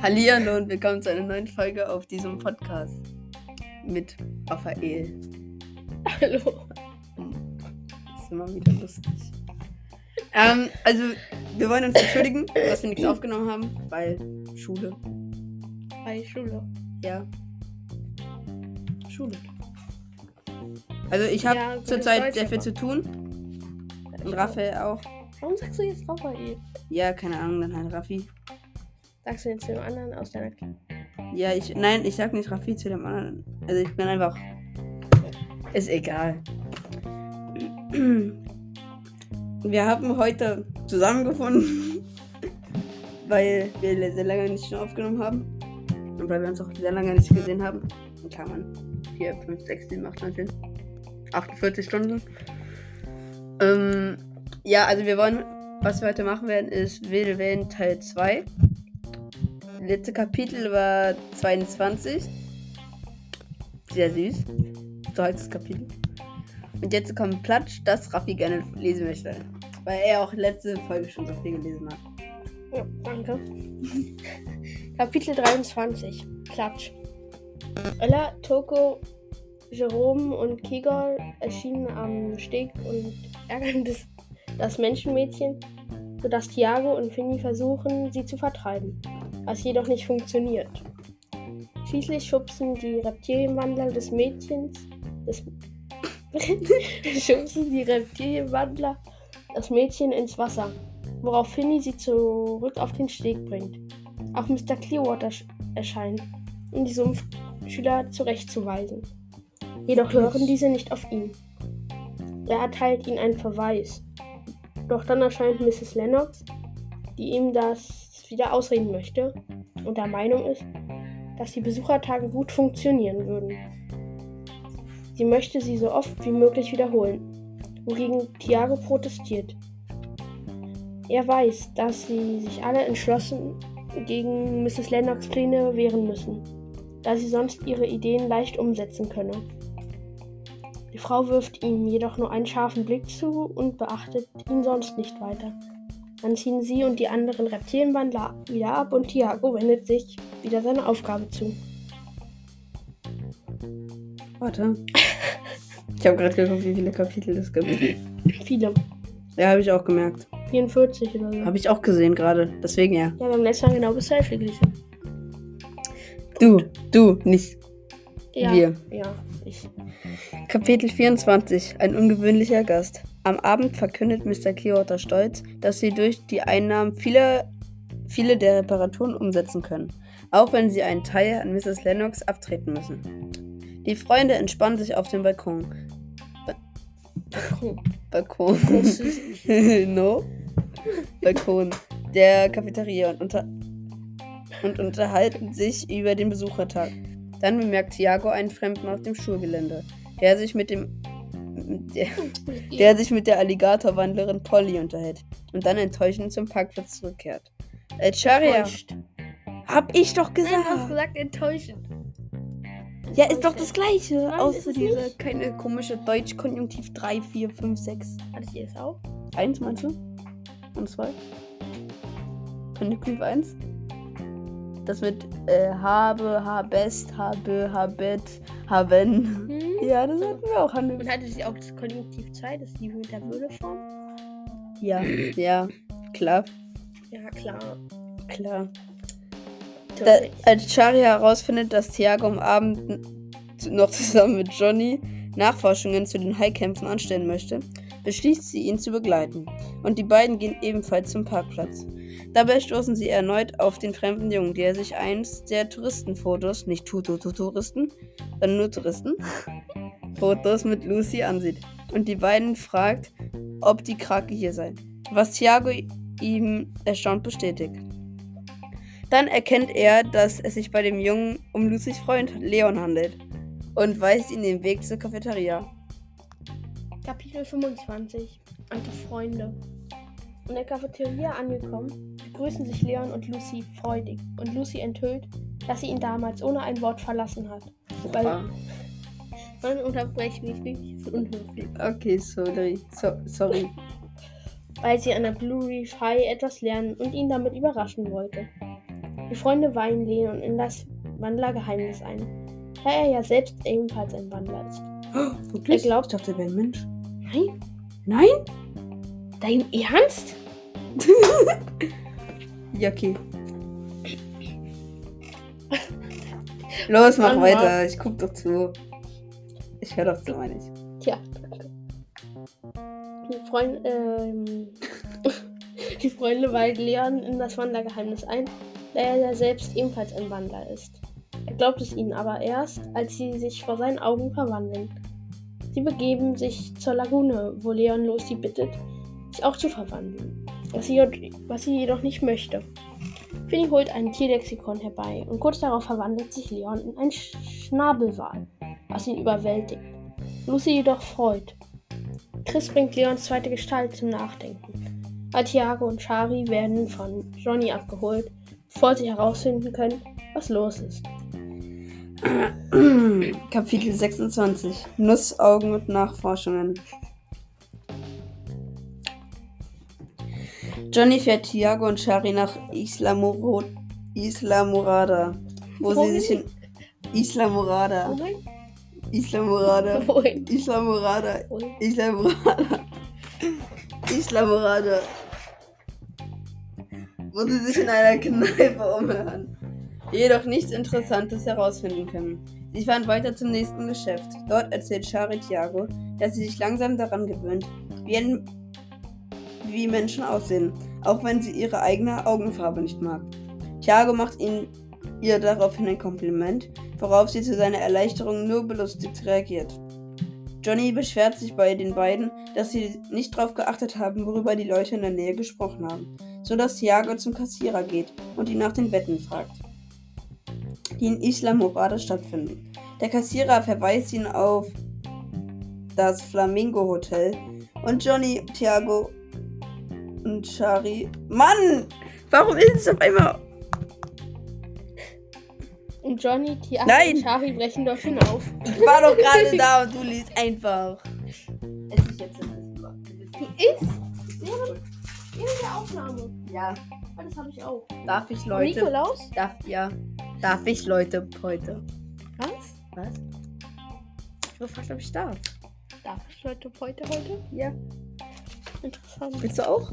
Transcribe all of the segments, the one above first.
Hallihallo und willkommen zu einer neuen Folge auf diesem Podcast mit Raphael. Hallo. Das ist immer wieder lustig. Ähm, also, wir wollen uns entschuldigen, dass wir nichts aufgenommen haben, weil Schule. Bei Schule. Ja. Schule. Also, ich habe Ja, zurzeit sehr viel zu tun. Und Raphael auch. Warum sagst du jetzt Raphael? Ja, keine Ahnung, dann halt Raffi. Sagst du jetzt dem anderen aus deiner Ja, ich. Nein, ich sag nicht Raffi zu dem anderen. Also ich bin einfach. Ist egal. Wir haben heute zusammengefunden, weil wir sehr lange nicht schon aufgenommen haben. Und weil wir uns auch sehr lange nicht gesehen haben. In Klammern. 4, 5, 6, 7, 8, 9, 10. 48 Stunden. Ähm, ja, also wir wollen, was wir heute machen werden, ist Wilde Wellen Teil 2. Letzte Kapitel war 22. Sehr süß. So heißt das Kapitel. Und jetzt kommt Platsch, das Raffi gerne lesen möchte. Weil er auch letzte Folge schon so viel gelesen hat. Ja, danke. Kapitel 23. Klatsch. Ella, Toko, Jerome und Kigor erschienen am Steg und ärgern das, das Menschenmädchen, sodass Tiago und Finny versuchen, sie zu vertreiben, was jedoch nicht funktioniert. Schließlich schubsen die Reptilienwandler des Mädchens, des schubsen die Reptilienwandler das Mädchen ins Wasser, worauf Finny sie zurück auf den Steg bringt. Auch Mr. Clearwater sch- erscheint, um die Sumpfschüler zurechtzuweisen. Jedoch hören diese nicht auf ihn. Er erteilt ihnen einen Verweis. Doch dann erscheint Mrs. Lennox, die ihm das wieder ausreden möchte und der Meinung ist, dass die Besuchertage gut funktionieren würden. Sie möchte sie so oft wie möglich wiederholen, wogegen Tiago protestiert. Er weiß, dass sie sich alle entschlossen gegen Mrs. Lennox Pläne wehren müssen, da sie sonst ihre Ideen leicht umsetzen könne. Die Frau wirft ihm jedoch nur einen scharfen Blick zu und beachtet ihn sonst nicht weiter. Dann ziehen sie und die anderen Reptilienwandler wieder ab und Tiago wendet sich wieder seiner Aufgabe zu. Warte. Ich habe gerade geguckt, wie viele Kapitel es gibt. Viele. Ja, habe ich auch gemerkt. 44 oder so. Habe ich auch gesehen gerade. Deswegen ja. Ja, beim letzten Mal genau bis Hälfte gelesen. Du, du, nicht. Ja. Wir. Ja, ich. Kapitel 24. Ein ungewöhnlicher Gast. Am Abend verkündet Mr. Kyoto stolz, dass sie durch die Einnahmen viele, viele der Reparaturen umsetzen können, auch wenn sie einen Teil an Mrs. Lennox abtreten müssen. Die Freunde entspannen sich auf dem Balkon. Balkon. Balkon. Großes- no? Balkon der Cafeteria und, unter und unterhalten sich über den Besuchertag. Dann bemerkt Tiago einen Fremden auf dem Schulgelände, der sich mit dem der, der sich mit der Alligatorwandlerin Polly unterhält und dann enttäuschend zum Parkplatz zurückkehrt. Äh, Enttäuscht. hab ich doch Nein, du hast gesagt. gesagt enttäuschend. Ja, ist doch das gleiche. Nein, außer es diese nicht. keine komische Deutsch-Konjunktiv 3, 4, 5, 6. Hattet ihr es auch? Eins meinst du? Und zwei? Konjunktiv 1? Das mit äh, habe, habest, habe, habet, haben. Hm? Ja, das hatten wir auch. Haben Und wir. hattet ihr auch das Konjunktiv 2, das ist die mit der Würdeform? Ja, ja, klar, Ja, klar. klar. Da, als Chari herausfindet, dass Thiago am Abend noch zusammen mit Johnny Nachforschungen zu den Haikämpfen anstellen möchte, beschließt sie, ihn zu begleiten. Und die beiden gehen ebenfalls zum Parkplatz. Dabei stoßen sie erneut auf den fremden Jungen, der sich eins der Touristenfotos, nicht Tutu-Touristen, sondern nur Touristen, Fotos mit Lucy ansieht. Und die beiden fragt, ob die Krake hier sei. Was Thiago ihm erstaunt bestätigt. Dann erkennt er, dass es sich bei dem Jungen um Lucys Freund Leon handelt und weist ihm den Weg zur Cafeteria. Kapitel 25. Alte Freunde. In der Cafeteria angekommen, begrüßen sich Leon und Lucy freudig und Lucy enthüllt, dass sie ihn damals ohne ein Wort verlassen hat. Weil man unterbrecht mich nicht, ist unhöflich. Okay, sorry. So, sorry. Weil sie an der Blue Reef High etwas lernen und ihn damit überraschen wollte. Die Freunde weihen Leon in das Wandlergeheimnis ein, da er ja selbst ebenfalls ein Wandler ist. Wirklich? Er glaubt- ich dachte, er wäre ein Mensch. Nein? Nein? Dein Ernst? Ja, okay. Los, mach Mann, weiter. Ich guck doch zu. Ich höre doch zu, meine ich. Tja. Die Freunde, ähm, die Freunde weihen Leon in das Wandlergeheimnis ein, da er ja selbst ebenfalls ein Wandler ist. Er glaubt es ihnen aber erst, als sie sich vor seinen Augen verwandeln. Sie begeben sich zur Lagune, wo Leon Lucy bittet, sich auch zu verwandeln, was sie, was sie jedoch nicht möchte. Finny holt ein Tierlexikon herbei und kurz darauf verwandelt sich Leon in ein Sch- Schnabelwal, was ihn überwältigt. Lucy jedoch freut. Chris bringt Leons zweite Gestalt zum Nachdenken. Tiago und Shari werden von Johnny abgeholt, bevor sie herausfinden können, was los ist. Kapitel 26. Nussaugen und Nachforschungen. Johnny fährt Tiago und Shari nach Isla, Moro Isla Morada, wo Wohin? sie sich in Isla Morada, Wohin? Isla Morada, Wohin? Isla Morada, Wohin? Isla Morada, Isla Morada, wo sie sich in einer Kneipe umhören, jedoch nichts Interessantes herausfinden können. Sie fahren weiter zum nächsten Geschäft. Dort erzählt Shari Tiago, dass sie sich langsam daran gewöhnt, wie, ein, wie Menschen aussehen, auch wenn sie ihre eigene Augenfarbe nicht mag. Tiago macht ihnen ihr daraufhin ein Kompliment, worauf sie zu seiner Erleichterung nur belustigt reagiert. Johnny beschwert sich bei den beiden, dass sie nicht darauf geachtet haben, worüber die Leute in der Nähe gesprochen haben, so dass Tiago zum Kassierer geht und ihn nach den Wetten fragt, die in Isla Morada stattfinden. Der Kassierer verweist ihn auf das Flamingo Hotel und Johnny, Tiago und Shari. Mann! Warum ist es auf einmal Und Johnny, Nein! und Shari brechen dorthin auf. Ich war doch gerade da und du liest einfach. Es ist jetzt Ist? Während, während der Aufnahme. Ja, Ah, das habe ich auch. darf ich Leute. Nikolaus? Darf ja. Darf ich Leute heute? Was? Was? Ich gefragt, ob ich darf. Darf ich Leute heute heute? Ja. Interessant. Willst du auch?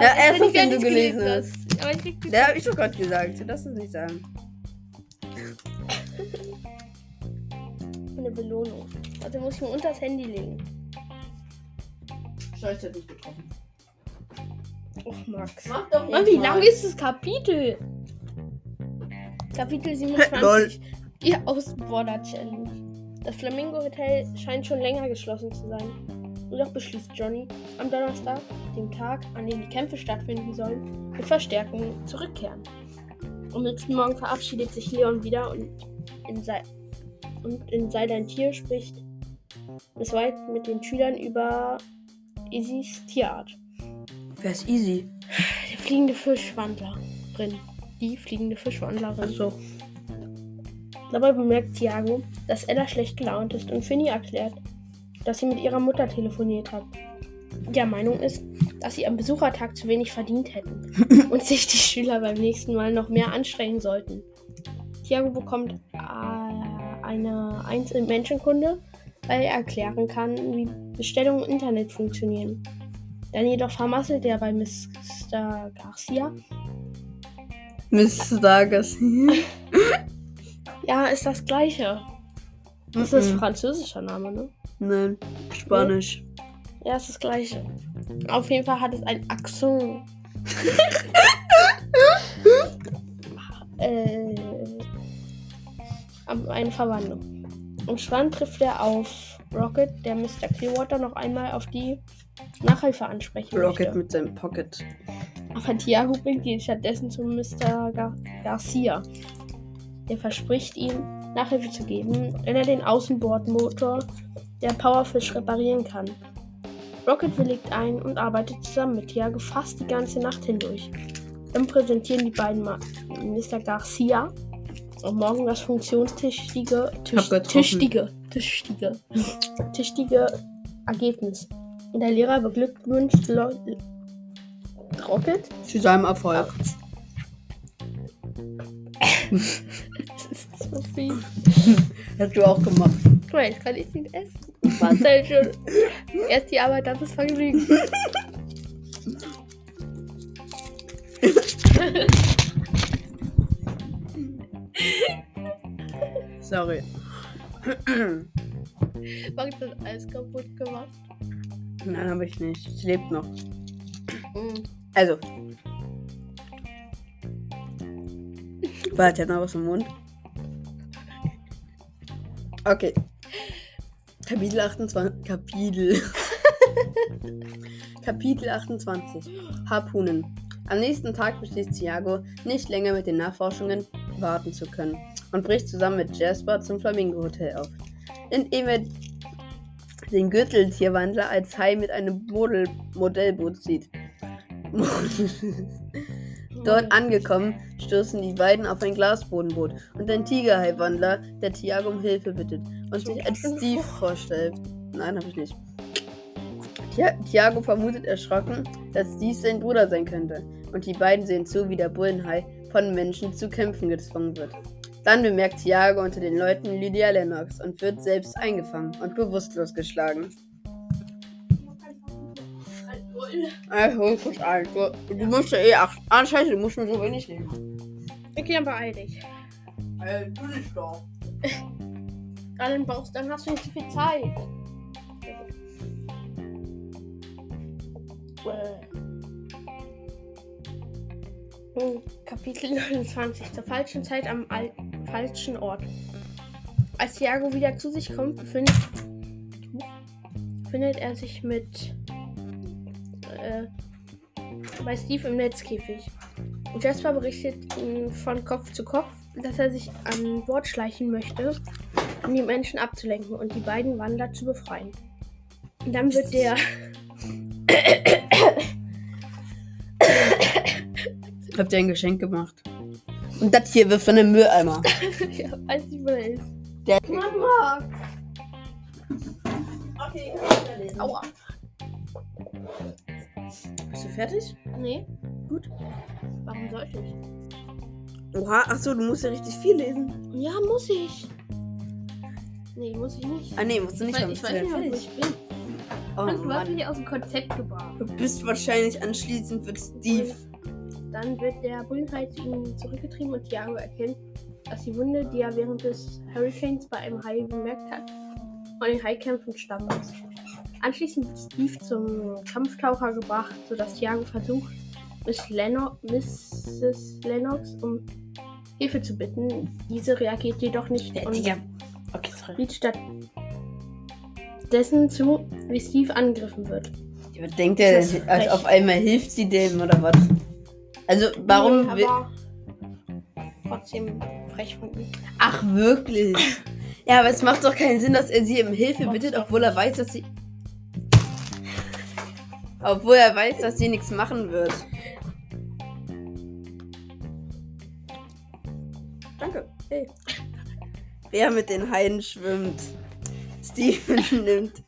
Ja, erst nachdem gar du gelesen hast. Aber ich krieg Der hab ich doch gerade gesagt. Du darfst es nicht sagen. eine Belohnung. Also muss ich mir unter das Handy legen. Scheiße, hat nicht getroffen. Och, Max. Mach doch Mann, wie lang ist das Kapitel? Kapitel 27. Die Ausborder-Challenge. Das Flamingo Hotel scheint schon länger geschlossen zu sein. Und doch beschließt Johnny, am Donnerstag, dem Tag, an dem die Kämpfe stattfinden sollen, mit Verstärkung zurückkehren. Am nächsten Morgen verabschiedet sich Leon wieder und in, sei und in Sei dein Tier spricht es weit mit den Schülern über Isis Tierart. Wer ist easy? Der fliegende Fischwandlerin. Die fliegende Fischwandlerin. So. Dabei bemerkt Tiago, dass Ella schlecht gelaunt ist und Finny erklärt, dass sie mit ihrer Mutter telefoniert hat. Der Meinung ist, dass sie am Besuchertag zu wenig verdient hätten und sich die Schüler beim nächsten Mal noch mehr anstrengen sollten. Tiago bekommt äh, eine 1 in Menschenkunde, weil er erklären kann, wie Bestellungen im Internet funktionieren. Dann jedoch vermasselt er bei Mr. Garcia. Mr. Garcia. Ja, ist das gleiche. Das ist ein französischer Name, ne? Nein, Spanisch. Ja, ist das gleiche. Auf jeden Fall hat es ein Akzent. äh, eine Verwandlung. Am Strand trifft er auf Rocket, der Mr. Clearwater noch einmal auf die Nachhilfe ansprechen Rocket möchte. mit seinem Pocket. Aber Tiago bringt ihn stattdessen zu Mr. Gar Garcia. Der verspricht ihm, Nachhilfe zu geben, wenn er den Außenbordmotor der Powerfish reparieren kann. Rocket willigt ein und arbeitet zusammen mit Tiago fast die ganze Nacht hindurch. Dann präsentieren die beiden Mr. Garcia Und morgen das funktionstüchtige, Tisch, tüchtige, tüchtige, tüchtige Ergebnis. Und der Lehrer beglückwünscht Lo Rocket. Zu seinem Erfolg. Das ist so viel. Hast du auch gemacht. Jetzt kann ich nicht essen. Marcel schon. Erst die Arbeit, dann das Vergnügen. Sorry. Ich das alles kaputt gemacht. Nein, habe ich nicht. Es lebt noch. Mhm. Also. Warte, hat noch was im Mund. Okay. Kapitel 28. Kapitel. Kapitel 28. Harpunen. Am nächsten Tag beschließt Thiago, nicht länger mit den Nachforschungen warten zu können und bricht zusammen mit Jasper zum Flamingo Hotel auf. Indem er den Gürteltierwandler als Hai mit einem Model Modellboot sieht. Dort angekommen, stoßen die beiden auf ein Glasbodenboot und ein Tigerhai-Wandler, der Thiago um Hilfe bittet und sich als Steve vorstellt. Nein, habe ich nicht. Thiago vermutet erschrocken, dass dies sein Bruder sein könnte und die beiden sehen zu, wie der Bullenhai von Menschen zu kämpfen gezwungen wird. Dann bemerkt Thiago unter den Leuten Lydia Lennox und wird selbst eingefangen und bewusstlos geschlagen. Also, kurz ein. Du, du musst ja eh acht. Ah, scheiße, du musst nur so wenig nehmen. Okay, dann beeil dich. Äh, du nicht doch. Dann brauchst, dann hast du nicht so viel Zeit. Hm, Kapitel 29. Zur falschen Zeit am al falschen Ort. Als Thiago wieder zu sich kommt, befindet, befindet er sich mit äh, bei Steve im Netzkäfig. Jasper berichtet ihm von Kopf zu Kopf, dass er sich an Bord schleichen möchte, um die Menschen abzulenken und die beiden Wandler zu befreien. Und dann wird der Hab dir ein Geschenk gemacht. Und das hier wirft dann in den Mülleimer. ja, weiß nicht, wo er ist. Der Mama! Okay, Aua. Bist du fertig? Nee, Gut. warum sollte ich? Oha, achso, du musst ja richtig viel lesen. Ja, muss ich. Nee, muss ich nicht. Ah, nee, musst du Ich nicht. ich Bist weiß nicht, wo ich bin. Oh, Und du hast mich aus dem Konzept gebracht. Du bist wahrscheinlich anschließend mit Steve. Dann wird der Bullenhai zu ihm zurückgetrieben und Thiago erkennt, dass die Wunde, die er während des Hurricanes bei einem Hai bemerkt hat, von den Haikämpfen stammen muss. Anschließend wird Steve zum Kampftaucher gebracht, sodass Thiago versucht, Miss Lenno Mrs. Lennox um Hilfe zu bitten. Diese reagiert jedoch nicht Ja, und Digga. Okay, sorry. sieht stattdessen zu, wie Steve angegriffen wird. Was denkt er frech. auf einmal hilft sie dem oder was? Also, warum Nee, will. aber trotzdem frech von ihm. Ach, wirklich? Ja, aber es macht doch keinen Sinn, dass er sie um Hilfe bittet, obwohl er weiß, dass sie. Obwohl er weiß, dass sie nichts machen wird. Danke. Hey. Wer mit den Haien schwimmt. Steven nimmt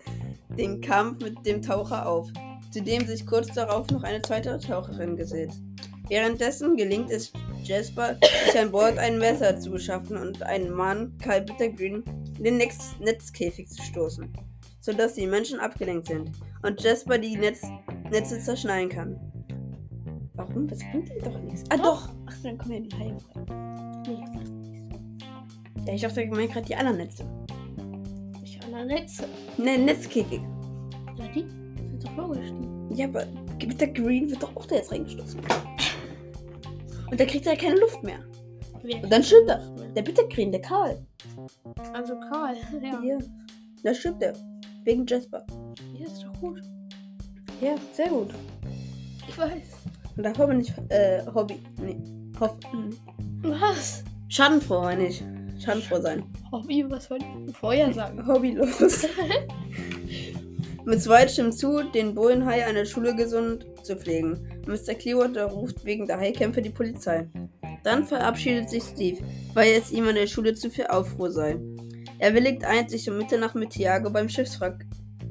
den Kampf mit dem Taucher auf, zu dem sich kurz darauf noch eine zweite Taucherin gesellt. Währenddessen gelingt es Jasper, sich an Bord ein Messer zu beschaffen und einen Mann, Karl Bittergreen, in den Netz Netzkäfig zu stoßen, sodass die Menschen abgelenkt sind und Jasper die Netz Netze zerschneiden kann. Warum? Das bringt ihm doch nichts. Ah, doch! Ach, dann kommen ja die Haie rein. Ja, ich dachte, ich meine gerade die anderen Netze. Ich an der Netze. Ne, Netzkäfig. Ja, die sind doch logisch. Die. Ja, aber Bittergreen wird doch auch da jetzt reingestoßen. Und da kriegt er keine Luft mehr. Und dann stimmt er. Der Bittergreen, der Karl. Also Karl, ja. Ja. Da stimmt er. Wegen Jasper. Ja, ist gut. Ja, sehr gut. Ich weiß. Und davor bin ich äh, Hobby. Nee. Hoff. hm. Was? Schadenfroh, meine ich. Schadenfroh sein. Hobby, was wollte ich vorher sagen? Hobbylos. Mit zwei stimmt zu, den Bullenhai an der Schule gesund zu pflegen. Mr. Clearwater ruft wegen der Haikämpfe die Polizei. Dann verabschiedet sich Steve, weil es ihm an der Schule zu viel Aufruhr sei. Er willigt ein, sich um Mitternacht mit Tiago beim Schiffswrack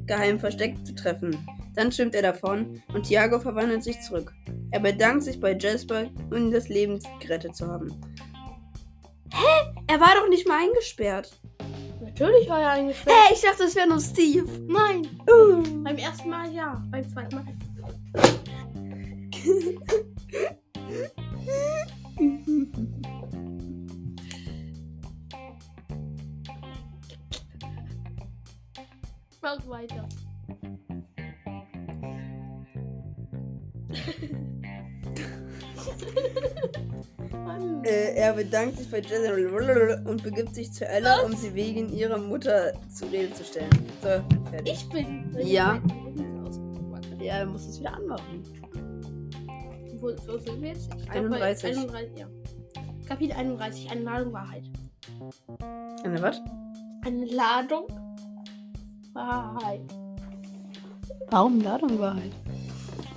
geheim versteckt zu treffen. Dann schwimmt er davon und Tiago verwandelt sich zurück. Er bedankt sich bei Jasper, um ihm das Leben gerettet zu haben. Hä? Er war doch nicht mal eingesperrt. Natürlich war er eingesperrt. Hä? Ich dachte, es wäre nur Steve. Nein. Uh. Beim ersten Mal ja. Beim zweiten Mal. Mach weiter. Äh, er bedankt sich bei Jasper und begibt sich zu Ella, um sie wegen ihrer Mutter zur Rede zu stellen. So, fertig. Ich bin. Ja. Ja, er muss es wieder anmachen. Wo, wo sind wir jetzt? Ich glaub, bei 31. 31 ja. Kapitel 31. Eine Ladung Wahrheit. Eine was? Eine Ladung Wahrheit. Warum Ladung Wahrheit?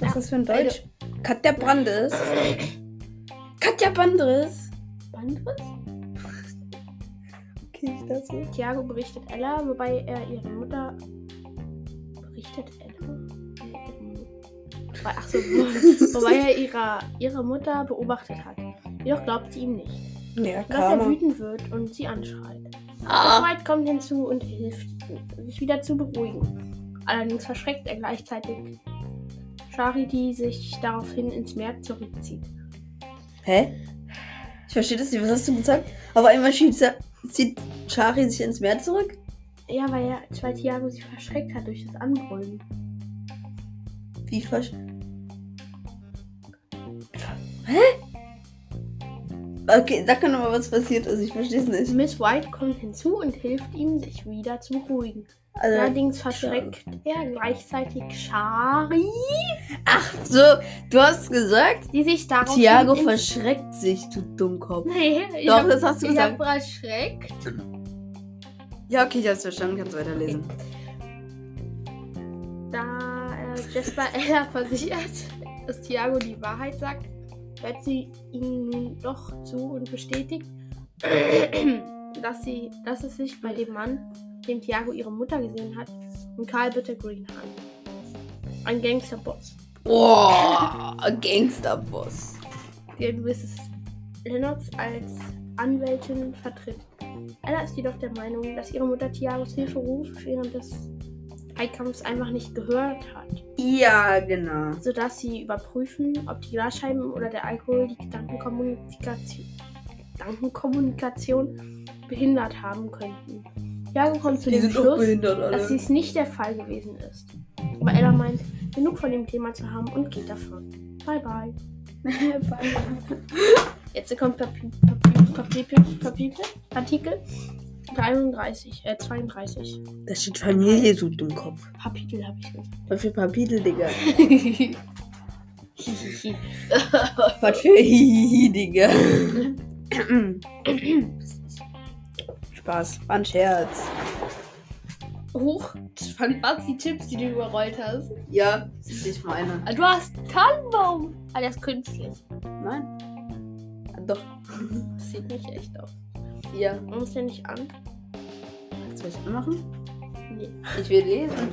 Was ist das für ein beide. Deutsch? Katja Brandes. Katja Brandes. Bandriss? Okay, ich das so. Tiago berichtet Ella, wobei er ihre Mutter. Berichtet Ella? Wobei- Ach so, wobei er ihrer, ihre Mutter beobachtet hat. Jedoch glaubt sie ihm nicht. Ja, Dass er wütend wird und sie anschreit. Ah. Dwight kommt hinzu und hilft, sich wieder zu beruhigen. Allerdings verschreckt er gleichzeitig Shari, die sich daraufhin ins Meer zurückzieht. Hä? Ich verstehe das nicht. Was hast du gesagt? Aber einmal schiebt, zieht Chari sich ins Meer zurück? Ja, weil er weil Tiago sie verschreckt hat durch das Anbrüllen. Wie versch... Hä? Okay, sag mir nochmal, was passiert ist. Ich verstehe es nicht. Miss White kommt hinzu und hilft ihm, sich wieder zu beruhigen. Also, Allerdings verschreckt er gleichzeitig Shari, ach so, du hast gesagt, die sich darauf Tiago verschreckt sich, du Dummkopf. Nee, ich Doch, hab, das hast du ich gesagt. hab verschreckt. Ja, okay, ich hab's verstanden. Kannst weiterlesen. Da äh, Jasper Ella versichert, dass Tiago die Wahrheit sagt, hört sie ihm nun doch zu und bestätigt, dass, sie, dass es sich bei dem Mann, dem Tiago ihre Mutter gesehen hat, um Karl Bitter Green handelt. Ein Gangsterboss, Boah, Gangsterboss. den Mrs. Lennox als Anwältin vertritt. Ella ist jedoch der Meinung, dass ihre Mutter Tiagos Hilferuf während des Heikampfs einfach nicht gehört hat. Ja, genau. sodass sie überprüfen, ob die Glasscheiben oder der Alkohol die Gedankenkommunikation, Gedankenkommunikation behindert haben könnten. Jago kommt zu Die dem Schluss, dass dies nicht der Fall gewesen ist. Aber Ella meint, genug von dem Thema zu haben und geht davon. Bye bye. Jetzt kommt Papi- Papi- Papi- Papi- Artikel 33, äh 32. Da steht Familie, du Dummkopf. Kapitel habe ich gesagt. Was für Kapitel, Digga. Was für Hihihi, Digga. Spaß, war ein Scherz. Huch, wann waren die Chips, die du überrollt hast? Ja, das ist nicht meine. Ah, Du hast Tannenbaum. Ah, der ist künstlich. Nein? Ah, Doch. Das sieht nicht echt aus. Ja. Man muss ja nicht an. Was soll ich anmachen? Nee. Ich will lesen.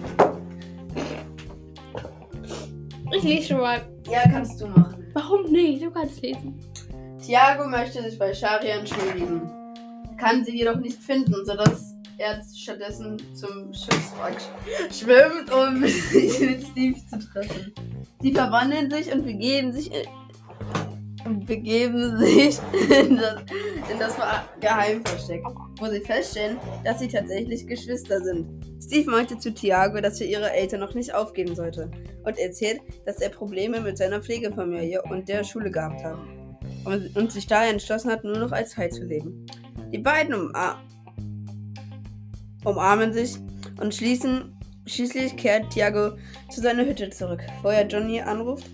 Ich lese schon mal. Ja, kannst du machen. Warum nicht? Du kannst lesen. Tiago möchte sich bei Sharia entschuldigen. Kann sie jedoch nicht finden, sodass er stattdessen zum Schiffswrack schwimmt, um sich mit Steve zu treffen. Sie verwandeln sich und begeben sich begeben sich in das, in das Geheimversteck, wo sie feststellen, dass sie tatsächlich Geschwister sind. Steve meinte zu Tiago, dass er ihre Eltern noch nicht aufgeben sollte und erzählt, dass er Probleme mit seiner Pflegefamilie und der Schule gehabt hat und, und sich daher entschlossen hat, nur noch als Teil zu leben. Die beiden umar umarmen sich und schließen, schließlich kehrt Tiago zu seiner Hütte zurück, wo er Johnny anruft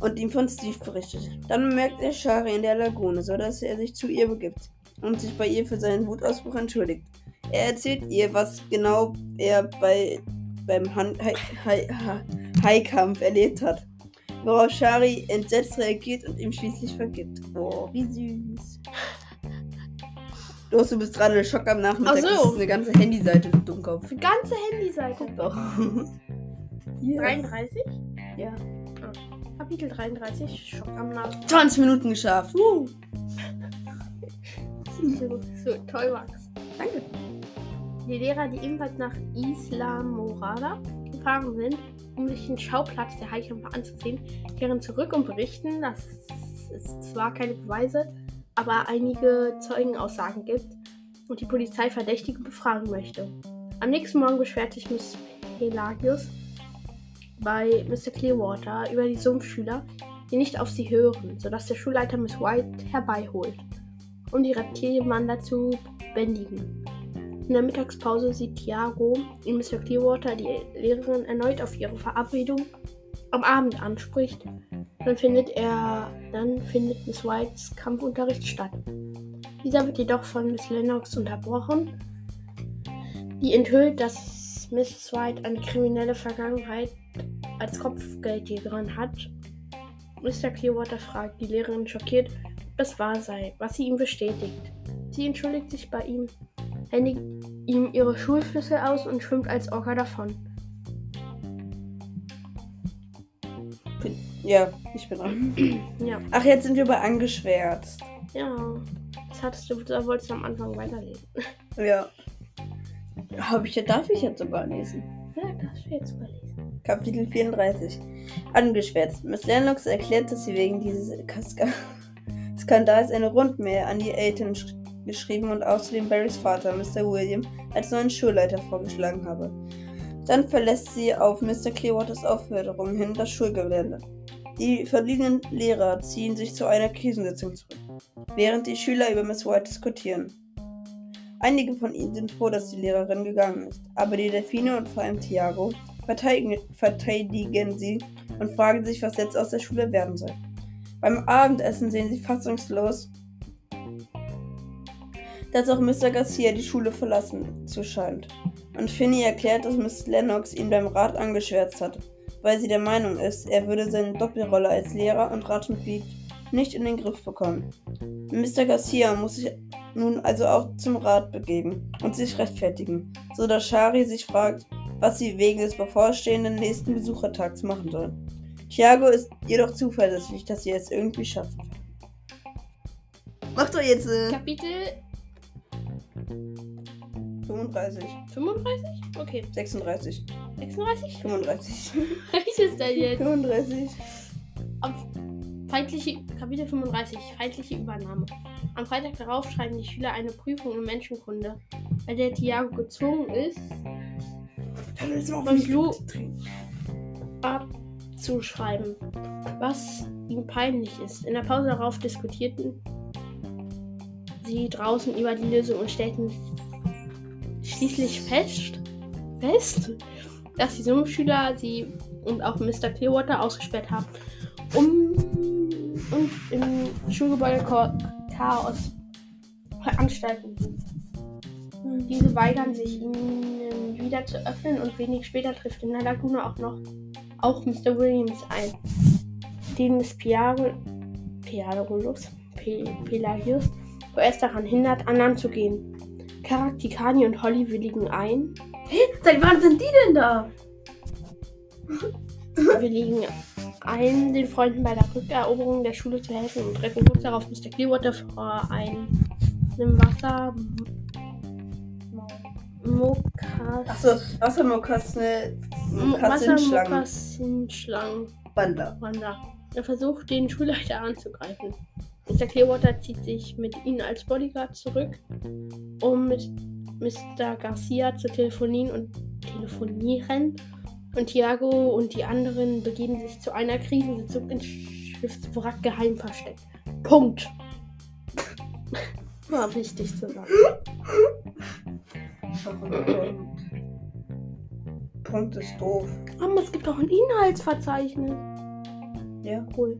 und ihm von Steve berichtet. Dann bemerkt er Shari in der Lagune, sodass er sich zu ihr begibt und sich bei ihr für seinen Wutausbruch entschuldigt. Er erzählt ihr, was genau er bei, beim Haikampf erlebt hat. Worauf Shari entsetzt reagiert und ihm schließlich vergibt. Oh, wie süß. Los, du bist gerade Schock am Nachmittag. Ach so. Das ist eine ganze Handyseite, du Dummkopf. Die ganze Handyseite. Guck doch. Hier. 33? Ja. Kapitel 33. Schock am Nachmittag. 20 Minuten geschafft. Uh. So, so toll, Max. Danke. Die Lehrer, die ebenfalls nach Islamorada gefahren sind, um sich den Schauplatz der Haikämpfer anzusehen, kehren zurück und berichten, dass es zwar keine Beweise, aber einige Zeugenaussagen gibt und die Polizei Verdächtige befragen möchte. Am nächsten Morgen beschwert sich Miss Pelagius bei Mr. Clearwater über die Sumpfschüler, die nicht auf sie hören, sodass der Schulleiter Miss White herbeiholt, um die Reptilienwander zu bändigen. In der Mittagspause sieht Tiago in Mr. Clearwater die Lehrerin erneut auf ihre Verabredung am Abend anspricht. Dann findet er, dann findet Miss Whites Kampfunterricht statt. Dieser wird jedoch von Miss Lennox unterbrochen, die enthüllt, dass Miss White eine kriminelle Vergangenheit als Kopfgeldjägerin hat. Mr. Clearwater fragt die Lehrerin schockiert, ob das wahr sei, was sie ihm bestätigt. Sie entschuldigt sich bei ihm, händigt ihm ihre Schulschlüssel aus und schwimmt als Orca davon. Ja, ich bin dran. Ja, Ach, jetzt sind wir bei angeschwärzt. ja. Das hattest du, da wolltest du am Anfang weiterlesen. Ja. Hab ich, darf ich jetzt sogar lesen? Ja, das will jetzt überlesen. Kapitel 34. Angeschwärzt. Miss Lennox erklärt, dass sie wegen dieses Kaska Skandals eine Rundmail an die Eltern sch geschrieben und außerdem Barrys Vater, Mr. William, als neuen Schulleiter vorgeschlagen habe. Dann verlässt sie auf Mr. Clearwaters Aufforderung hin das Schulgelände. Die verbliebenen Lehrer ziehen sich zu einer Krisensitzung zurück, während die Schüler über Miss White diskutieren. Einige von ihnen sind froh, dass die Lehrerin gegangen ist, aber die Delfine und vor allem Tiago verteidigen, verteidigen sie und fragen sich, was jetzt aus der Schule werden soll. Beim Abendessen sehen sie fassungslos, dass auch Mr. Garcia die Schule verlassen zu scheint. Und Finny erklärt, dass Miss Lennox ihn beim Rat angeschwärzt hat, weil sie der Meinung ist, er würde seine Doppelrolle als Lehrer und Ratmitglied nicht in den Griff bekommen. Mr. Garcia muss sich nun also auch zum Rat begeben und sich rechtfertigen, so dass Shari sich fragt, was sie wegen des bevorstehenden nächsten Besuchertags machen soll. Thiago ist jedoch zuversichtlich, dass sie es irgendwie schaffen. Mach doch jetzt äh, Kapitel 35, 35? Okay. 36, 36? 35, Welches denn jetzt? 35. Feindliche, Kapitel 35, feindliche Übernahme. Am Freitag darauf schreiben die Schüler eine Prüfung in Menschenkunde, bei der Tiago gezwungen ist, Dann ist auch Und nicht trinken. abzuschreiben, was ihm peinlich ist. In der Pause darauf diskutierten sie draußen über die Lösung und stellten schließlich fest, fest dass die Sumpfschüler sie und auch Mr. Clearwater ausgesperrt haben, um und im Schulgebäude Cha- Chaos veranstalten. Diese weigern sich, ihnen wieder zu öffnen und wenig später trifft in der Lagune auch noch auch Mr. Williams ein, den Miss Pe, Pelagius vorerst daran hindert, an Land zu gehen. Karak, Tikani und Holly willigen ein, Seit wann sind die denn da? willigen ein, den Freunden bei der Rückeroberung der Schule zu helfen und treffen kurz darauf Mr. Clearwater vor einem Wasser. Mokas. Achso, Wassermokassine. Mokassinschlangen. Wassermokassinschlangen. Wandler. Wanda. Er versucht, den Schulleiter anzugreifen. Mr. Clearwater zieht sich mit ihnen als Bodyguard zurück, um mit Mr. Garcia zu telefonieren und telefonieren. Und Thiago und die anderen begeben sich zu einer Krisensitzung ins Schiffswrack geheim versteckt. Punkt. War wichtig zu sagen. Punkt ist doof. Aber es gibt auch ein Inhaltsverzeichnis. Ja. Cool.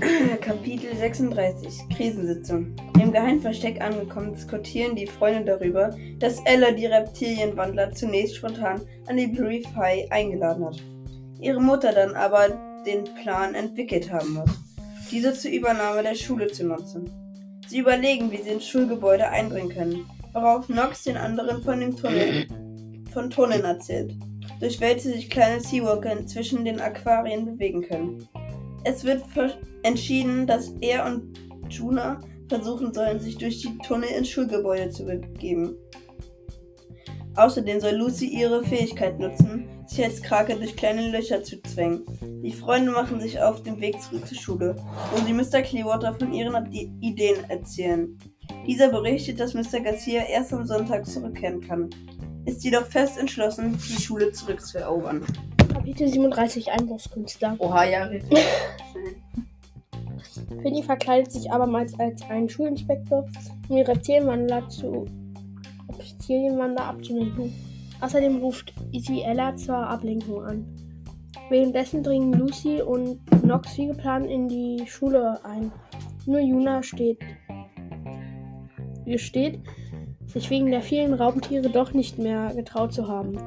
Kapitel 36 Krisensitzung. Im Geheimversteck angekommen, diskutieren die Freunde darüber, dass Ella die Reptilienwandler zunächst spontan an die Brief High eingeladen hat. Ihre Mutter dann aber den Plan entwickelt haben muss, diese zur Übernahme der Schule zu nutzen. Sie überlegen, wie sie ins Schulgebäude eindringen können, worauf Nox den anderen von dem Tunnel von Tunneln erzählt, durch welche sich kleine Seawalker zwischen den Aquarien bewegen können. Es wird entschieden, dass er und Juna versuchen sollen, sich durch die Tunnel ins Schulgebäude zu begeben. Außerdem soll Lucy ihre Fähigkeit nutzen, sich als Krake durch kleine Löcher zu zwängen. Die Freunde machen sich auf den Weg zurück zur Schule, wo sie Mr. Clearwater von ihren Ideen erzählen. Dieser berichtet, dass Mr. Garcia erst am Sonntag zurückkehren kann, ist jedoch fest entschlossen, die Schule zurückzuerobern. Kapitel 37 Einbruchskünstler. Oha, ja, richtig. Finny verkleidet sich abermals als ein Schulinspektor, um die Reptilienwandler zu Reptilienwandler abzulenken. Außerdem ruft Izzy Ella zur Ablenkung an. Währenddessen dringen Lucy und Nox wie geplant in die Schule ein. Nur Juna steht, gesteht, sich wegen der vielen Raubtiere doch nicht mehr getraut zu haben.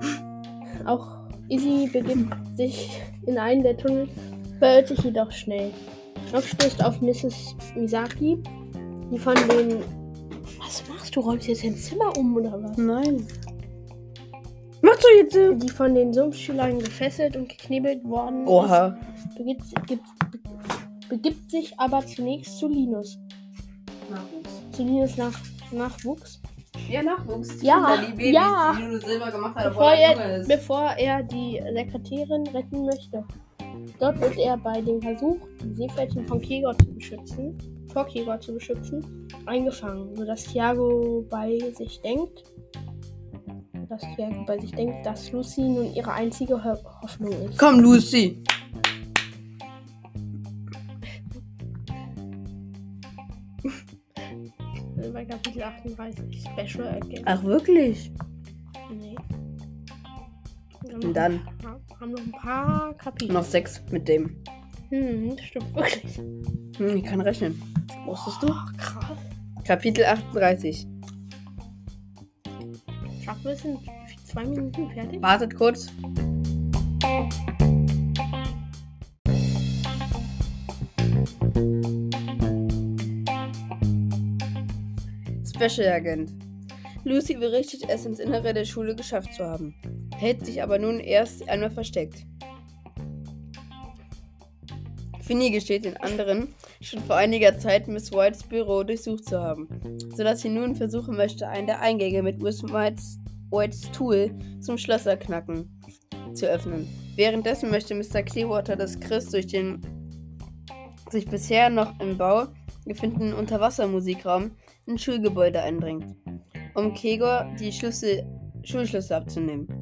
Auch Izzy begibt sich in einen der Tunnel, verirrt sich jedoch schnell. Nox stößt auf Mrs. Misaki, die von den. Was machst du? Räumst jetzt dein Zimmer um oder was? Nein. Machst du jetzt? Die von den Sumpfschülern gefesselt und geknebelt worden Oha. ist, begibt, begibt, begibt sich aber zunächst zu Linus. Nachwuchs. Zu Linus nach, Nachwuchs. Ja, Nachwuchs. Ja, Die Babys, ja. die Lulu Silber gemacht hat, Bevor er er, bevor er die Sekretärin retten möchte. Dort wird er bei dem Versuch, die Seepferdchen von Kegor zu beschützen, vor Kegor zu beschützen, eingefangen, sodass Thiago bei sich denkt, dass Thiago bei sich denkt, dass Lucy nun ihre einzige Ho Hoffnung ist. Komm, Lucy. Bei Kapitel 38 Special Agent. Ach, wirklich? Nee. Und dann haben noch ein paar Kapitel. noch sechs mit dem. Hm, das stimmt wirklich. Hm, ich kann rechnen. Wusstest du? Oh, krass. Kapitel 38. Schaffen wir es in zwei Minuten fertig? Wartet kurz. Special Agent. Lucy berichtet, es ins Innere der Schule geschafft zu haben, hält sich aber nun erst einmal versteckt. Finny gesteht den anderen, schon vor einiger Zeit Miss Whites Büro durchsucht zu haben, sodass sie nun versuchen möchte, einen der Eingänge mit Miss Whites, Whites Tool zum Schlösserknacken zu öffnen. Währenddessen möchte Mr. Clearwater, dass Chris durch den sich bisher noch im Bau befindenden Unterwassermusikraum ins Schulgebäude eindringt, um Kegor die Schlüssel, Schulschlüssel abzunehmen.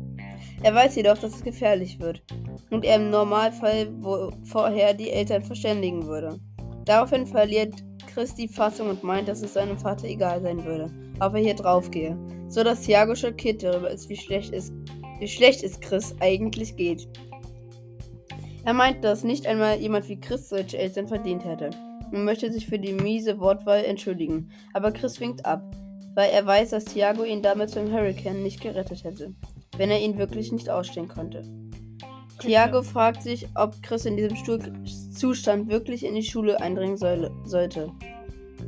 Er weiß jedoch, dass es gefährlich wird und er im Normalfall vorher die Eltern verständigen würde. Daraufhin verliert Chris die Fassung und meint, dass es seinem Vater egal sein würde, ob er hier draufgehe, so dass Thiago schockiert darüber ist, wie schlecht es, wie schlecht es Chris eigentlich geht. Er meint, dass nicht einmal jemand wie Chris solche Eltern verdient hätte und möchte sich für die miese Wortwahl entschuldigen, aber Chris winkt ab, weil er weiß, dass Thiago ihn damit zum Hurricane nicht gerettet hätte, wenn er ihn wirklich nicht ausstehen konnte. Thiago fragt sich, ob Chris in diesem Stu Zustand wirklich in die Schule eindringen soll sollte.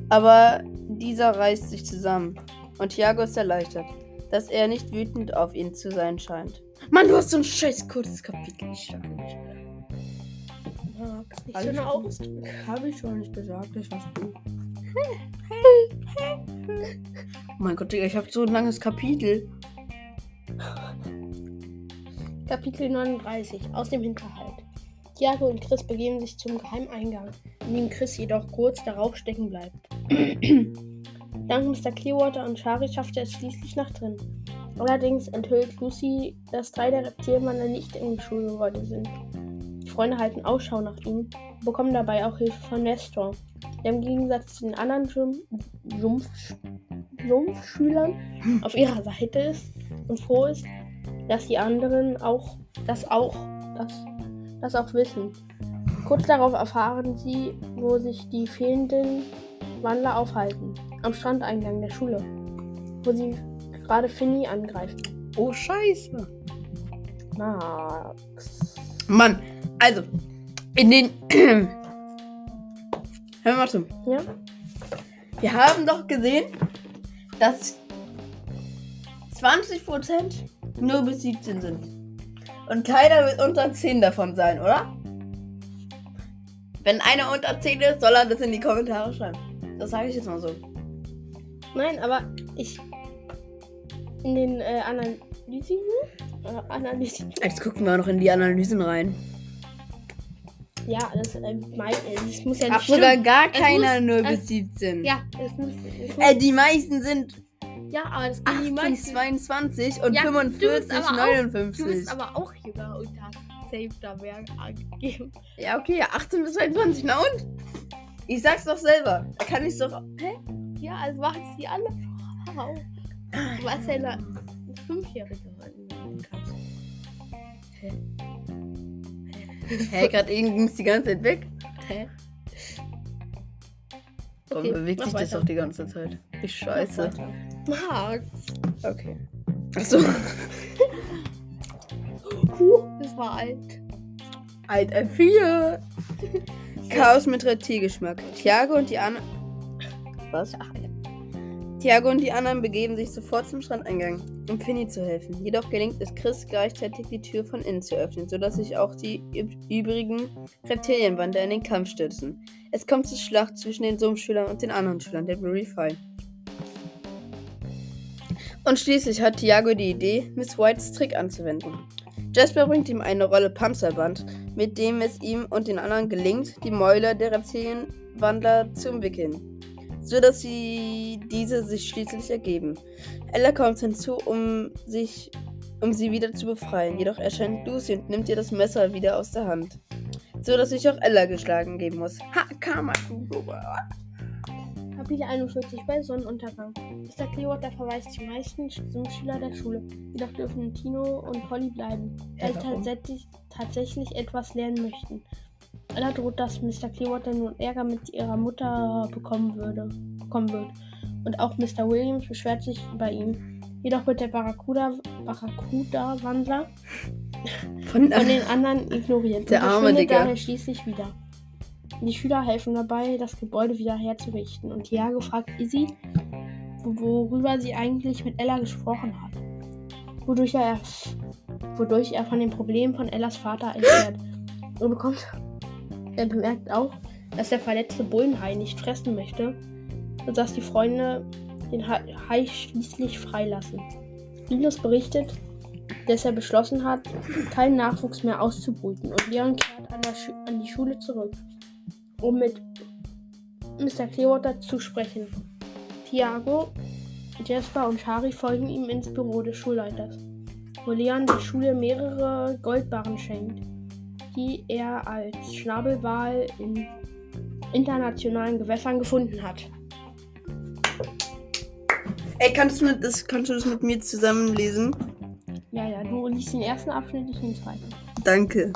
Aber dieser reißt sich zusammen und Thiago ist erleichtert, dass er nicht wütend auf ihn zu sein scheint. Mann, du hast so ein scheiß kurzes Kapitel. Ich sag nicht. Ja, nicht Alles so eine. Ausdruck. Habe ich schon nicht gesagt, das warst du. Oh mein Gott, Digga, ich habe so ein langes Kapitel. Kapitel 39 aus dem Hinterhalt. Thiago und Chris begeben sich zum Geheimeingang, in dem Chris jedoch kurz darauf stecken bleibt. Dank Mr. Clearwater und Shari schafft er es schließlich nach drin. Allerdings enthüllt Lucy, dass drei der Reptilienwandler nicht im Schulgebäude sind. Die Freunde halten Ausschau nach ihnen und bekommen dabei auch Hilfe von Nestor, der im Gegensatz zu den anderen Sumpf Sumpf Sumpfschülern auf ihrer Seite ist und froh ist, dass die anderen auch das auch das, das auch wissen. Kurz darauf erfahren sie, wo sich die fehlenden Wandler aufhalten. am Strandeingang der Schule, wo sie gerade Finny angreift. Oh, scheiße. Max. Mann, also, in den. Hör mal zu. Ja? Wir haben doch gesehen, dass 20% nur bis 17 sind. Und keiner wird unter 10 davon sein, oder? Wenn einer unter 10 ist, soll er das in die Kommentare schreiben. Das sage ich jetzt mal so. Nein, aber ich. In den äh, Analysen. Äh, Analysen. Jetzt gucken wir noch in die Analysen rein. Ja, das, äh, mein, das muss ja nicht sogar stimmen. gar Es keiner muss- nur es- bis 17. Ja, es muss. Muss Äh, die meisten sind ja, aber das die 18, meisten. 22 und Ja, du bist 45, aber auch- Du 59. bist aber auch jünger und hast safe da mehr angegeben. Ja, okay, ja, 18 bis 22, na und? Ich sag's doch selber. Da kann ich's doch. Hä? Ja, also machen sie alle. Wow. Du warst ja eine Fünfjährige Klasse. Hä, gerade eben ging's die ganze Zeit weg. Hä? Warum Okay, bewegt mach sich das doch die ganze Zeit? Wie scheiße. Max. Okay. Achso. Huh, das war alt. Alt F4. Chaos mit Reptilgeschmack. Thiago und die anderen. Was? Ach, ja. Thiago und die anderen begeben sich sofort zum Strandeingang, um Finny zu helfen. Jedoch gelingt es Chris gleichzeitig die Tür von innen zu öffnen, sodass sich auch die üb übrigen Reptilienwander in den Kampf stürzen. Es kommt zur Schlacht zwischen den Sumpfschülern und den anderen Schülern der Blue Reef Und schließlich hat Thiago die Idee, Miss Whites Trick anzuwenden. Jasper bringt ihm eine Rolle Panzerband, mit dem es ihm und den anderen gelingt, die Mäuler der Reptilienwandler zu umwickeln, so dass sie diese sich schließlich ergeben. Ella kommt hinzu, um sich um sie wieder zu befreien, jedoch erscheint Lucy und nimmt ihr das Messer wieder aus der Hand, so dass sich auch Ella geschlagen geben muss. Ha, Karma, du Kapitel 41 bei Sonnenuntergang. Mr. Clearwater verweist die meisten Schüler der Schule. Jedoch dürfen Tino und Polly bleiben, da Äh, sie tatsächlich, tatsächlich etwas lernen möchten. Ella droht, dass Mr. Clearwater nun Ärger mit ihrer Mutter bekommen, würde, bekommen wird. Und auch Mr. Williams beschwert sich bei ihm. Jedoch wird der Barracuda, Barracuda-Wandler Von, von den anderen ignoriert Der und arme verschwindet Digga. daher schließlich wieder. Die Schüler helfen dabei, das Gebäude wieder herzurichten und Thiago fragt Izzy, wo- worüber sie eigentlich mit Ella gesprochen hat. Wodurch er, wodurch er von den Problemen von Ellas Vater erfährt. Und bekommt, er bemerkt auch, dass der verletzte Bullenhai nicht fressen möchte, sodass die Freunde den Ha- Hai schließlich freilassen. Linus berichtet, dass er beschlossen hat, keinen Nachwuchs mehr auszubrüten und Leon kehrt an, an die Schule zurück, um mit Mr. Clearwater zu sprechen. Thiago, Jasper und Shari folgen ihm ins Büro des Schulleiters, wo Leon der Schule mehrere Goldbarren schenkt, die er als Schnabelwal in internationalen Gewässern gefunden hat. Ey, kannst du, mit, das, kannst du das mit mir zusammen lesen? Ja, ja, du liest den ersten Abschnitt, ich den zweiten. Danke.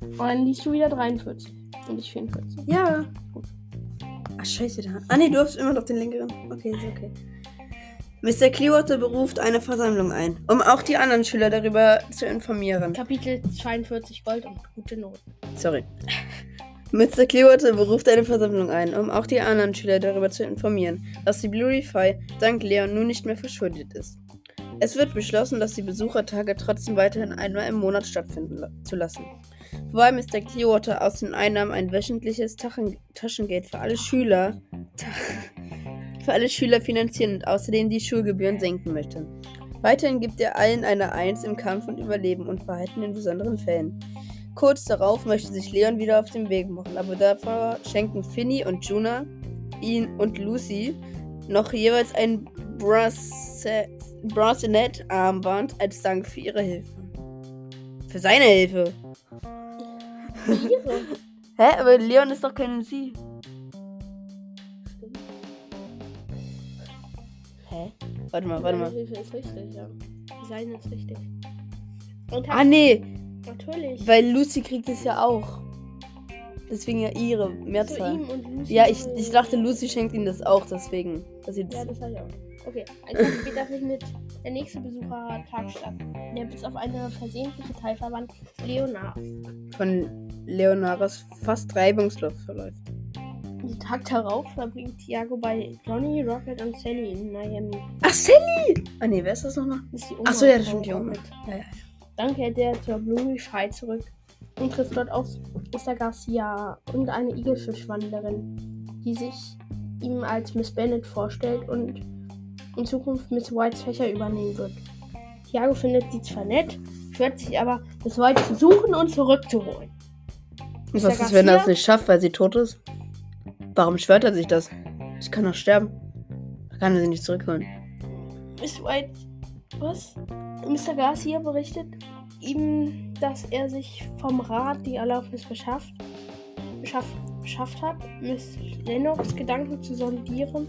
Und dann liest du wieder 43 und ich 44. Ja. Ach, scheiße, da. Ah, nee, du hast immer noch den linkeren. Okay, ist okay. Mr. Clearwater beruft eine Versammlung ein, um auch die anderen Schüler darüber zu informieren. Kapitel 42 Gold und gute Noten. Sorry. Mr. Clearwater beruft eine Versammlung ein, um auch die anderen Schüler darüber zu informieren, dass die Blurify dank Leon nun nicht mehr verschuldet ist. Es wird beschlossen, dass die Besuchertage trotzdem weiterhin einmal im Monat stattfinden zu lassen. Wobei Mr. Clearwater aus den Einnahmen ein wöchentliches Taschen Taschengeld für alle Schüler für alle Schüler finanzieren und außerdem die Schulgebühren senken möchte. Weiterhin gibt er allen eine Eins im Kampf und Überleben und Verhalten in besonderen Fällen. Kurz darauf möchte sich Leon wieder auf den Weg machen, aber davor schenken Finny und Juna ihn und Lucy noch jeweils ein Bracelet-Armband als Dank für ihre Hilfe. Für seine Hilfe. Hä? Aber Leon ist doch kein Sie. Hä? Warte mal, warte mal. Hilfe ist richtig, ja. Seine ist richtig. Und Ah, nee, natürlich. weil Lucy kriegt es ja auch. Deswegen ja ihre Mehrzahl. ihm und Lucy. Ja, ich, ich dachte, Lucy schenkt ihm das auch, deswegen. Dass sie das Ja, das habe ich auch. Okay, ein Tag später findet der nächste Besuchertag statt, der bis auf eine versehentliche Teilverband Leonard. von Leonaras fast reibungslos verläuft. Den Tag darauf verbringt Tiago bei Johnny, Rocket und Sally in Miami. Ach, Sally! Ah, nee, wer ist das nochmal? Das ist die Ach so, ja, das stimmt, die Oma. Ja, ja. Dann kehrt er zur Bluey Frei zurück und trifft dort auf Mr. Garcia und eine Igelfischwanderin, die sich ihm als Miss Bennet vorstellt und in Zukunft Miss Whites Fächer übernehmen wird. Tiago findet sie zwar nett, schwört sich aber, Miss White zu suchen und zurückzuholen. Und was ist, wenn er es nicht schafft, weil sie tot ist? Warum schwört er sich das? Ich kann doch sterben. Da kann er sie nicht zurückholen. Miss White, was? Mr. Garcia berichtet ihm, dass er sich vom Rat die Erlaubnis beschafft, beschafft, beschafft hat, Miss Lennox Gedanken zu sondieren,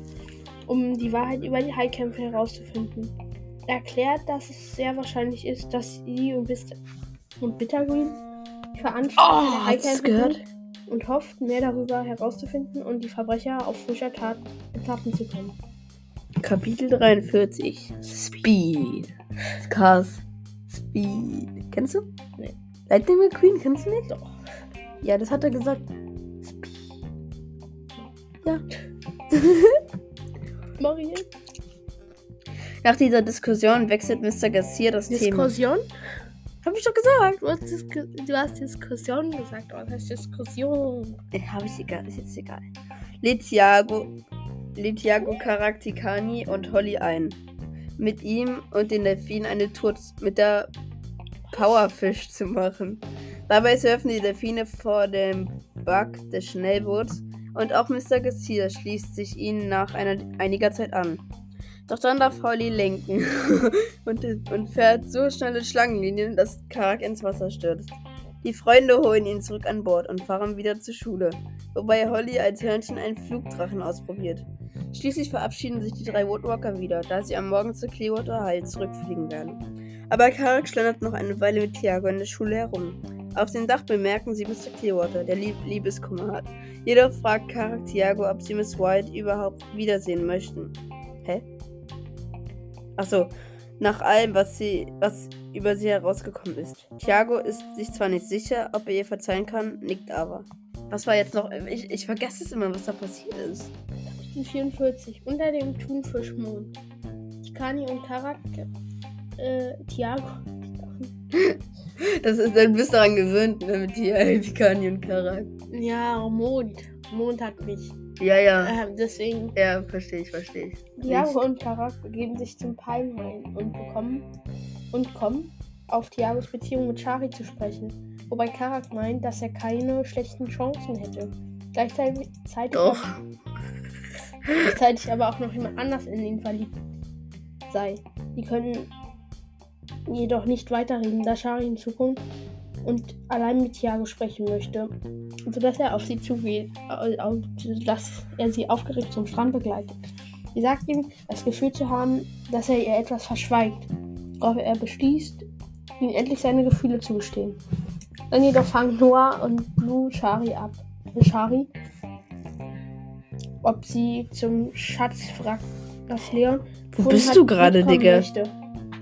um die Wahrheit über die Highkämpfe herauszufinden. Er erklärt, dass es sehr wahrscheinlich ist, dass sie und, Bis und Bittergreen Veranstalter Oh, Highkämpfe gehört? und hofft, mehr darüber herauszufinden und die Verbrecher auf frischer Tat ertappen zu können. Kapitel 43. Speed. Cars. Speed. Kennst du? Nee. Lightning McQueen, kennst du nicht? Doch. Ja, das hat er gesagt. Ja. Marie? Nach dieser Diskussion wechselt Mr. Garcia das Thema. Diskussion? Hab ich doch gesagt. Du hast, Disku du hast Diskussion gesagt, aber das heißt Diskussion. Äh, Hab ich egal, ist jetzt egal. Lädt Thiago, lädt Thiago Karaktikani und Holly ein. Mit ihm und den Delfinen eine Tour mit der Powerfish zu machen. Dabei surfen die Delfine vor dem Bug des Schnellboots und auch Mr. Garcia schließt sich ihnen nach einer, einiger Zeit an. Doch dann darf Holly lenken und, und fährt so schnelle Schlangenlinien, dass Karak ins Wasser stürzt. Die Freunde holen ihn zurück an Bord und fahren wieder zur Schule, wobei Holly als Hörnchen einen Flugdrachen ausprobiert. Schließlich verabschieden sich die drei Woodwalker wieder, da sie am Morgen zu Clearwater High zurückfliegen werden. Aber Karak schlendert noch eine Weile mit Tiago in der Schule herum. Auf dem Dach bemerken sie Mr. Clearwater, der Lieb Liebeskummer hat. Jedoch fragt Karak Tiago, ob sie Miss White überhaupt wiedersehen möchten. Hä? Achso, nach allem, was sie, was über sie herausgekommen ist. Tiago ist sich zwar nicht sicher, ob er ihr verzeihen kann, nickt aber. Was war jetzt noch? Ich, ich vergesse es immer, was da passiert ist. Kapitel 44. Unter dem Thunfischmond. Tikani und Karak. Äh, Tiago. Das ist, dann bist du daran gewöhnt, ne, mit Tikani und Karak. Ja, Mond. Mond hat mich. Ja, ja. Ähm, deswegen. Ja, verstehe ich, verstehe ich. Tiago und Karak begeben sich zum Palmhain und bekommen und kommen auf Tiagos Beziehung mit Shari zu sprechen. Wobei Karak meint, dass er keine schlechten Chancen hätte. Gleichzeitig Doch. gleichzeitig aber auch noch jemand anders in ihn verliebt sei. Die können jedoch nicht weiterreden, da Shari in Zukunft und allein mit Tiago sprechen möchte, sodass er auf sie zugeht, äh, dass er sie aufgeregt zum Strand begleitet. Sie sagt ihm, das Gefühl zu haben, dass er ihr etwas verschweigt, worauf er beschließt, ihm endlich seine Gefühle zu gestehen. Dann jedoch fangen Noah und Blue Shari ab. Shari, ob sie zum Schatzwrack das Leon Wo bist du gerade, Digga? möchte.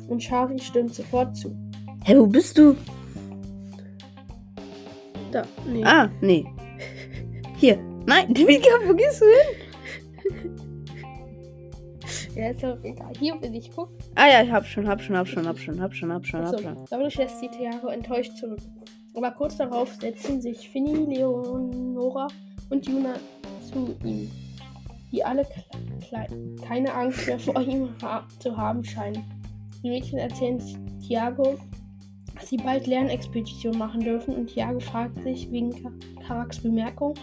Und Shari stimmt sofort zu. Hä, wo bist du? Da, nee. Ah, nee. Hier. Nein, Digga, wo gehst du hin? Ja, ist doch egal. Hier bin ich, guck. Ah ja, ich hab schon, hab schon, hab schon, hab schon, hab schon, hab schon, hab schon. dadurch lässt die Tiago enttäuscht zurück. Aber kurz darauf setzen sich Finny, Leonora und Juna zu ihm, die alle keine Angst mehr vor ihm ha zu haben scheinen. Die Mädchen erzählen Tiago, sie bald Lernexpedition machen dürfen und Tiago fragt sich wegen Ka Karaks Bemerkung,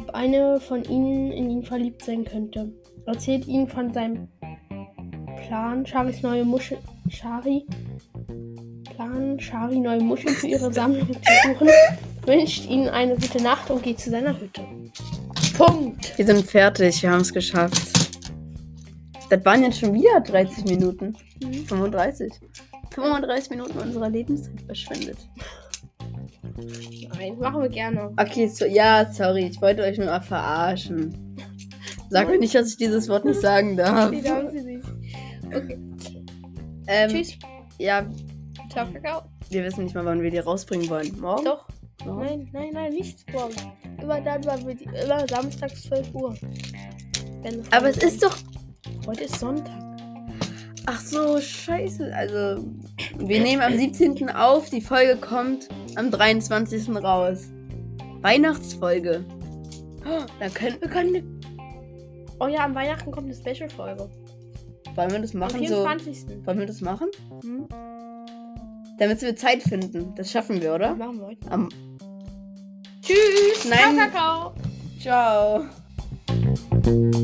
ob eine von ihnen in ihn verliebt sein könnte. Er erzählt ihnen von seinem Plan, Charis neue Muschel, Shari Plan, Shari neue Muscheln für ihre Sammlung zu suchen, wünscht ihnen eine gute Nacht und geht zu seiner Hütte. Punkt. Wir sind fertig, wir haben es geschafft. Das waren jetzt schon wieder 30 Minuten. 35. 35 Minuten unserer Lebenszeit verschwendet. Nein, machen wir gerne. Okay, so, ja, sorry, ich wollte euch nur mal verarschen. Sag mir nicht, dass ich dieses Wort nicht sagen darf. Die darf sie nicht. Okay. Ähm, Tschüss. Ja, Ciao, Kakao. wir wissen nicht mal, wann wir die rausbringen wollen. Morgen? Doch. Morgen? Nein, nein, nein, nicht morgen. Immer dann, weil wir die, immer samstags 12 Uhr. Wenn Aber es ist doch. Heute ist Sonntag. Ach so, scheiße. Also, wir nehmen am 17. auf, die Folge kommt am 23. raus. Weihnachtsfolge. Oh, Dann können, Wir können. Oh ja, am Weihnachten kommt eine Special-Folge. wollen wir das Am machen? So, 24. wollen wir das machen? Hm? Damit wir Zeit finden. Das schaffen wir, oder? Machen wir heute. Am, Tschüss. Nein. Ciao, Kakao. ciao.